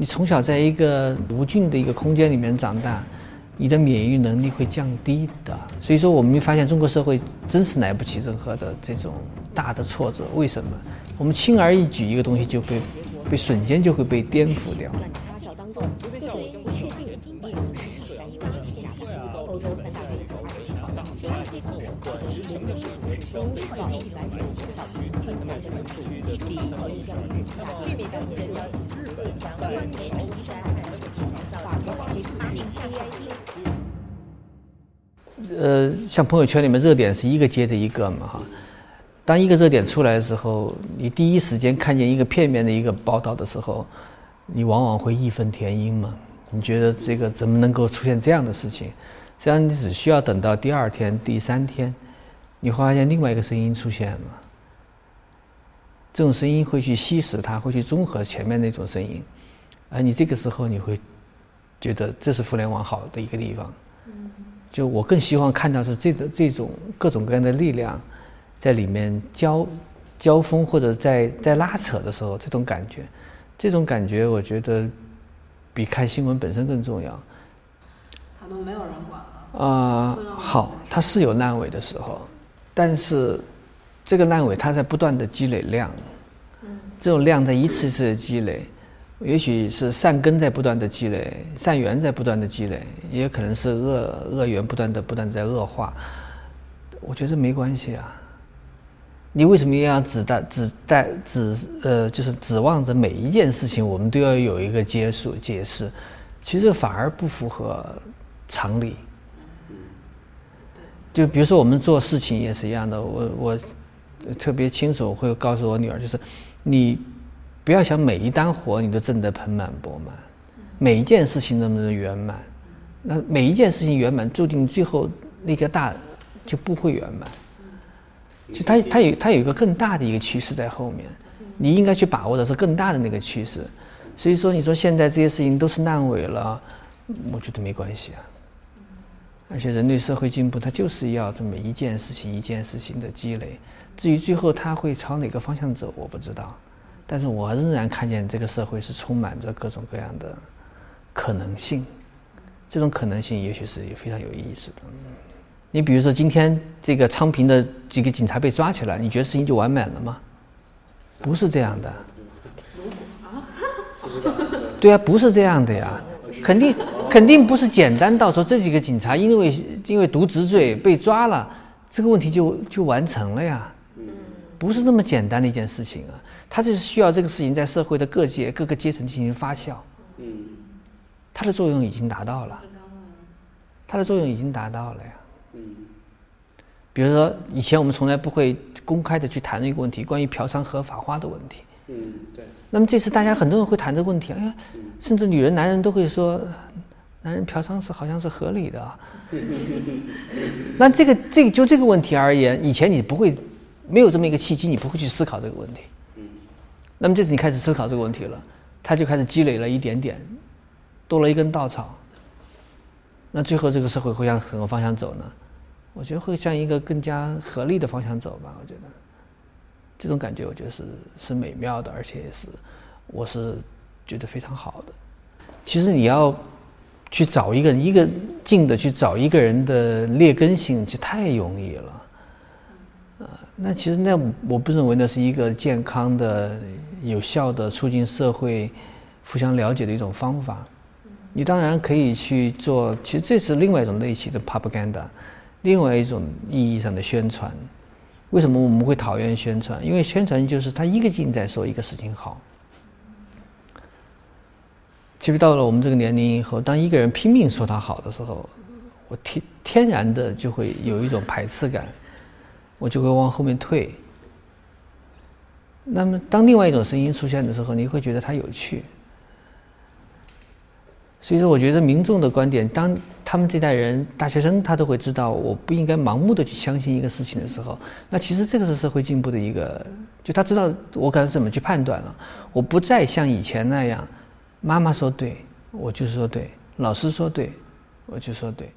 你从小在一个无菌的一个空间里面长大，你的免疫能力会降低的。所以说，我们发现中国社会真是来不起任何的这种大的挫折。为什么？我们轻而易举一个东西就会被瞬间就会被颠覆掉。呃，像朋友圈里面热点是一个接着一个嘛哈。当一个热点出来的时候，你第一时间看见一个片面的一个报道的时候，你往往会义愤填膺嘛？你觉得这个怎么能够出现这样的事情？实际上，你只需要等到第二天、第三天，你会发现另外一个声音出现了。这种声音会去吸食它，会去综合前面那种声音，而你这个时候你会觉得这是互联网好的一个地方。就我更希望看到是这种这种各种各样的力量。在里面交交锋或者在在拉扯的时候，这种感觉，这种感觉，我觉得比看新闻本身更重要。他都没有人管了。啊，好，他是有烂尾的时候，但是这个烂尾它在不断的积累量。嗯。这种量在一次次的积累，也许是善根在不断的积累，善缘在不断的积累，也可能是恶恶缘不断的不断在恶化。我觉得没关系啊。你为什么要指代指代指呃，就是指望着每一件事情我们都要有一个结束解释？其实反而不符合常理。就比如说我们做事情也是一样的，我我特别清楚会告诉我女儿，就是你不要想每一单活你都挣得盆满钵满，每一件事情能不能圆满？那每一件事情圆满，注定最后那个大就不会圆满。就它它有它有一个更大的一个趋势在后面，你应该去把握的是更大的那个趋势。所以说，你说现在这些事情都是烂尾了，我觉得没关系啊。而且人类社会进步，它就是要这么一件事情一件事情的积累。至于最后它会朝哪个方向走，我不知道。但是我仍然看见这个社会是充满着各种各样的可能性。这种可能性也许是非常有意思的。你比如说，今天这个昌平的几个警察被抓起来，你觉得事情就完满了吗？不是这样的。对啊，不是这样的呀，肯定肯定不是简单到说这几个警察因为因为渎职罪被抓了，这个问题就就完成了呀。不是那么简单的一件事情啊，他就是需要这个事情在社会的各界各个阶层进行发酵。嗯。它的作用已经达到了。它的作用已经达到了呀。嗯，比如说，以前我们从来不会公开的去谈论一个问题，关于嫖娼合法化的问题。嗯，对。那么这次大家很多人会谈这个问题，哎呀，甚至女人、男人都会说，男人嫖娼是好像是合理的。那这个这个就这个问题而言，以前你不会没有这么一个契机，你不会去思考这个问题。嗯。那么这次你开始思考这个问题了，他就开始积累了一点点，多了一根稻草。那最后这个社会会向什么方向走呢？我觉得会向一个更加合理的方向走吧。我觉得这种感觉，我觉得是是美妙的，而且是我是觉得非常好的。其实你要去找一个人，一个劲的去找一个人的劣根性，其实太容易了。啊，那其实那我不认为那是一个健康的、有效的促进社会互相了解的一种方法。你当然可以去做，其实这是另外一种类型的 propaganda，另外一种意义上的宣传。为什么我们会讨厌宣传？因为宣传就是他一个劲在说一个事情好。其实到了我们这个年龄以后，当一个人拼命说他好的时候，我天天然的就会有一种排斥感，我就会往后面退。那么当另外一种声音出现的时候，你会觉得它有趣。所以说，我觉得民众的观点，当他们这代人大学生他都会知道，我不应该盲目的去相信一个事情的时候，那其实这个是社会进步的一个，就他知道我该怎么去判断了。我不再像以前那样，妈妈说对，我就说对；老师说对，我就说对。